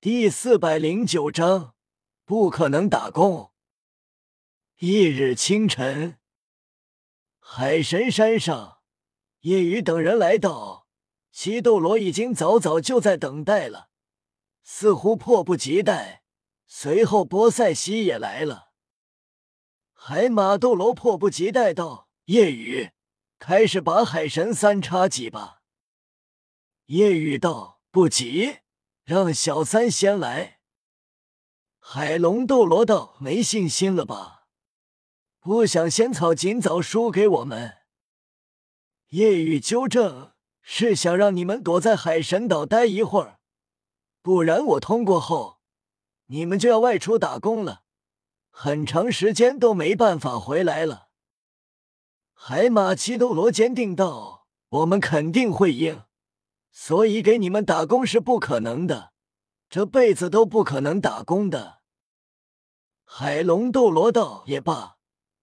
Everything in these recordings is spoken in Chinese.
第四百零九章，不可能打工。翌日清晨，海神山上，夜雨等人来到，西斗罗已经早早就在等待了，似乎迫不及待。随后，波塞西也来了。海马斗罗迫不及待道：“夜雨，开始把海神三叉戟吧。”夜雨道：“不急。”让小三先来。海龙斗罗道：“没信心了吧？不想仙草尽早输给我们。”夜雨纠正：“是想让你们躲在海神岛待一会儿，不然我通过后，你们就要外出打工了，很长时间都没办法回来了。”海马七斗罗坚定道：“我们肯定会赢。”所以给你们打工是不可能的，这辈子都不可能打工的。海龙斗罗道也罢，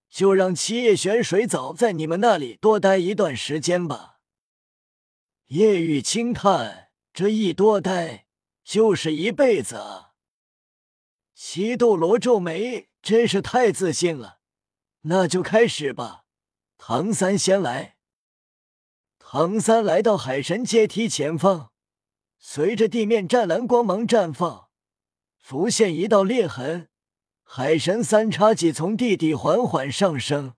就让七叶玄水藻在你们那里多待一段时间吧。叶雨轻叹：“这一多待就是一辈子啊。”七斗罗皱眉：“真是太自信了。”那就开始吧，唐三先来。唐三来到海神阶梯前方，随着地面湛蓝光芒绽放，浮现一道裂痕。海神三叉戟从地底缓缓上升，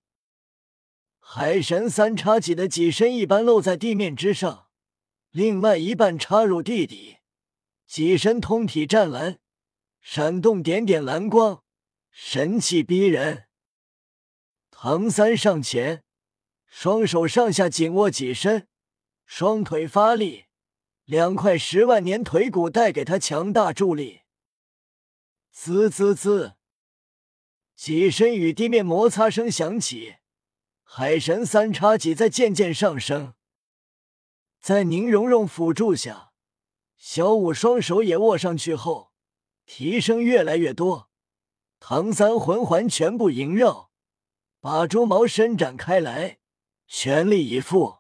海神三叉戟的戟身一半露在地面之上，另外一半插入地底。戟身通体湛蓝，闪动点点蓝光，神气逼人。唐三上前。双手上下紧握戟身，双腿发力，两块十万年腿骨带给他强大助力。滋滋滋，戟身与地面摩擦声响起，海神三叉戟在渐渐上升。在宁荣荣辅助下，小五双手也握上去后，提升越来越多。唐三魂环全部萦绕，把猪毛伸展开来。全力以赴，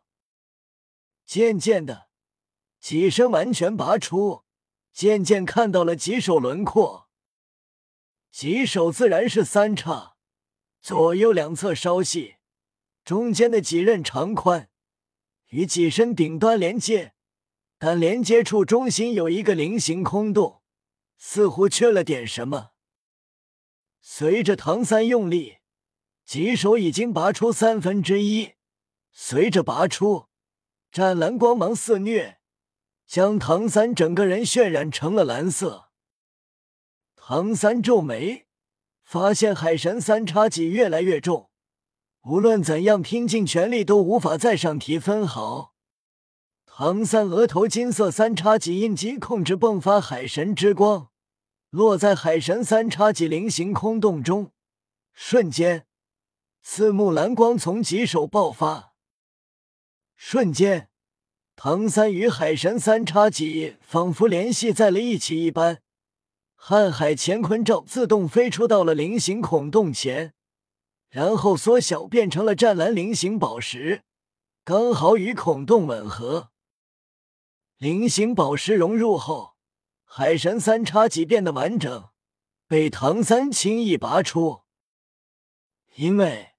渐渐的，戟身完全拔出，渐渐看到了棘手轮廓。棘手自然是三叉，左右两侧稍细，中间的几刃长宽，与戟身顶端连接，但连接处中心有一个菱形空洞，似乎缺了点什么。随着唐三用力，棘手已经拔出三分之一。随着拔出，湛蓝光芒肆虐，将唐三整个人渲染成了蓝色。唐三皱眉，发现海神三叉戟越来越重，无论怎样拼尽全力都无法再上提分毫。唐三额头金色三叉戟印记控制迸发海神之光，落在海神三叉戟菱形空洞中，瞬间，四目蓝光从戟手爆发。瞬间，唐三与海神三叉戟仿佛联系在了一起一般，瀚海乾坤罩自动飞出到了菱形孔洞前，然后缩小变成了湛蓝菱形宝石，刚好与孔洞吻合。菱形宝石融入后，海神三叉戟变得完整，被唐三轻易拔出，因为。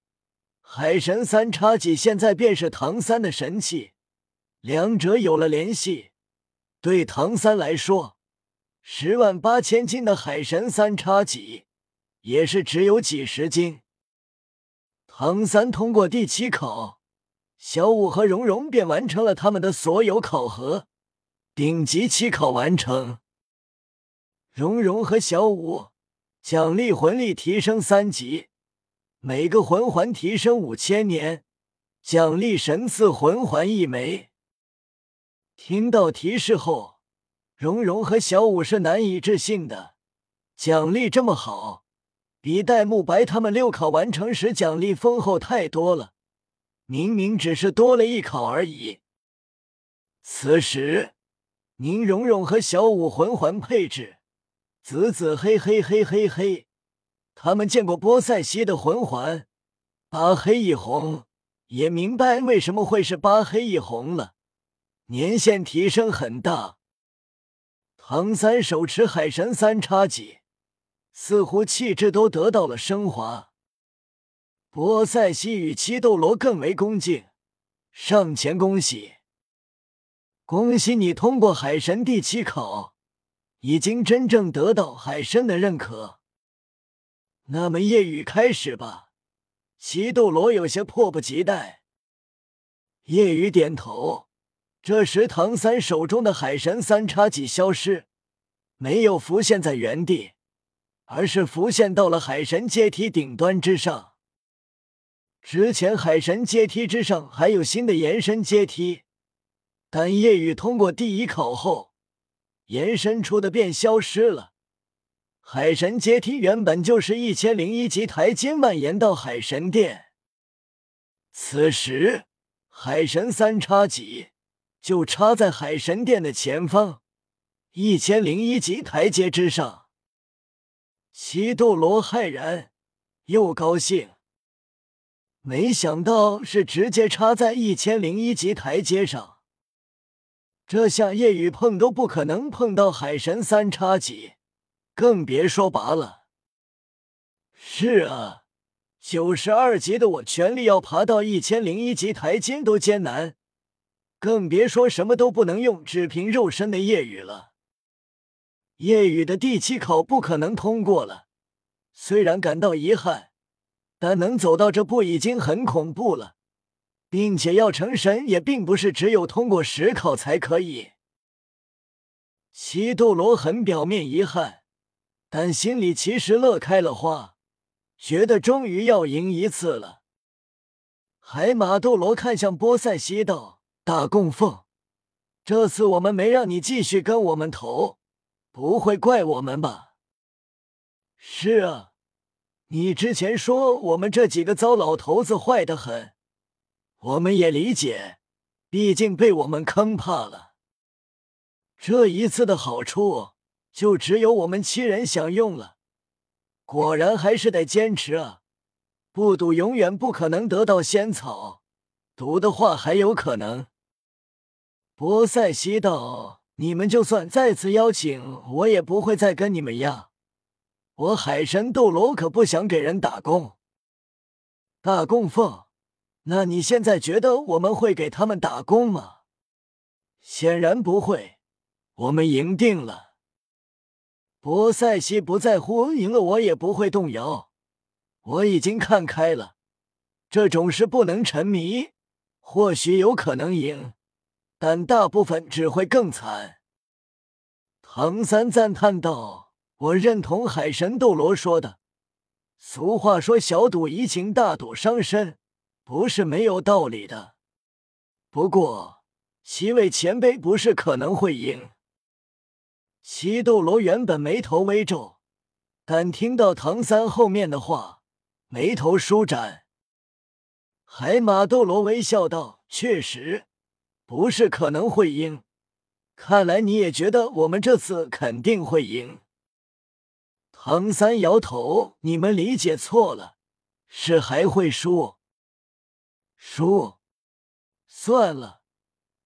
海神三叉戟现在便是唐三的神器，两者有了联系。对唐三来说，十万八千斤的海神三叉戟也是只有几十斤。唐三通过第七考，小五和蓉蓉便完成了他们的所有考核，顶级七考完成。蓉蓉和小五奖励魂力提升三级。每个魂环提升五千年，奖励神赐魂环一枚。听到提示后，蓉蓉和小五是难以置信的，奖励这么好，比戴沐白他们六考完成时奖励丰厚太多了。明明只是多了一考而已。此时，宁荣荣和小五魂环配置紫紫黑黑黑黑黑。他们见过波塞西的魂环，八黑一红，也明白为什么会是八黑一红了。年限提升很大。唐三手持海神三叉戟，似乎气质都得到了升华。波塞西与七斗罗更为恭敬，上前恭喜，恭喜你通过海神第七考，已经真正得到海神的认可。那么夜雨开始吧。齐斗罗有些迫不及待。夜雨点头。这时，唐三手中的海神三叉戟消失，没有浮现在原地，而是浮现到了海神阶梯顶端之上。之前海神阶梯之上还有新的延伸阶梯，但夜雨通过第一考后，延伸出的便消失了。海神阶梯原本就是一千零一级台阶蔓延到海神殿，此时海神三叉戟就插在海神殿的前方，一千零一级台阶之上。西斗罗骇然又高兴，没想到是直接插在一千零一级台阶上，这下夜雨碰都不可能碰到海神三叉戟。更别说拔了。是啊，九十二级的我全力要爬到一千零一级台阶都艰难，更别说什么都不能用，只凭肉身的夜雨了。夜雨的第七考不可能通过了，虽然感到遗憾，但能走到这步已经很恐怖了，并且要成神也并不是只有通过十考才可以。七斗罗很表面遗憾。但心里其实乐开了花，觉得终于要赢一次了。海马斗罗看向波塞西道：“大供奉，这次我们没让你继续跟我们投，不会怪我们吧？”“是啊，你之前说我们这几个糟老头子坏的很，我们也理解，毕竟被我们坑怕了。这一次的好处。”就只有我们七人享用了。果然还是得坚持啊！不赌永远不可能得到仙草，赌的话还有可能。波塞西道，你们就算再次邀请，我也不会再跟你们一样。我海神斗罗可不想给人打工。大供奉，那你现在觉得我们会给他们打工吗？显然不会，我们赢定了。波塞西不在乎赢了，我也不会动摇。我已经看开了，这种事不能沉迷。或许有可能赢，但大部分只会更惨。唐三赞叹道：“我认同海神斗罗说的，俗话说小赌怡情，大赌伤身，不是没有道理的。不过，七位前辈不是可能会赢。”七斗罗原本眉头微皱，但听到唐三后面的话，眉头舒展。海马斗罗微笑道：“确实，不是可能会赢。看来你也觉得我们这次肯定会赢。”唐三摇头：“你们理解错了，是还会输。输，算了，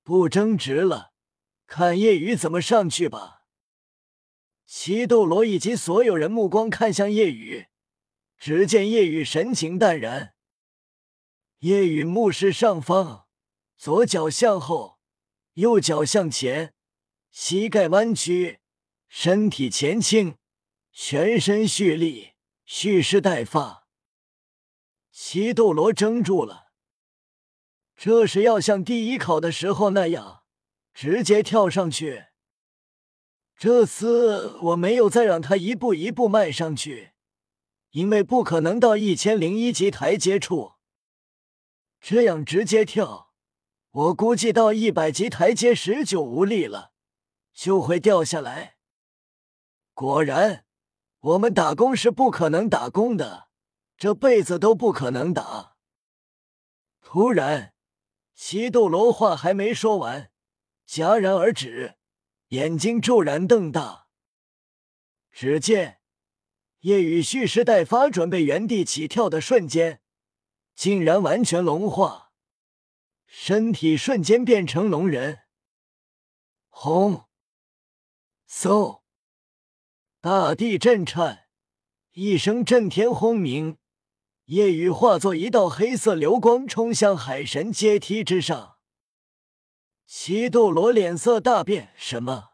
不争执了，看夜雨怎么上去吧。”七斗罗以及所有人目光看向夜雨，只见夜雨神情淡然。夜雨目视上方，左脚向后，右脚向前，膝盖弯曲，身体前倾，全身蓄力，蓄势待发。七斗罗怔住了，这是要像第一考的时候那样，直接跳上去。这次我没有再让他一步一步迈上去，因为不可能到一千零一级台阶处。这样直接跳，我估计到一百级台阶时就无力了，就会掉下来。果然，我们打工是不可能打工的，这辈子都不可能打。突然，西斗罗话还没说完，戛然而止。眼睛骤然瞪大，只见夜雨蓄势待发，准备原地起跳的瞬间，竟然完全龙化，身体瞬间变成龙人。轰！嗖！大地震颤，一声震天轰鸣，夜雨化作一道黑色流光冲向海神阶梯之上。西斗罗脸色大变，什么？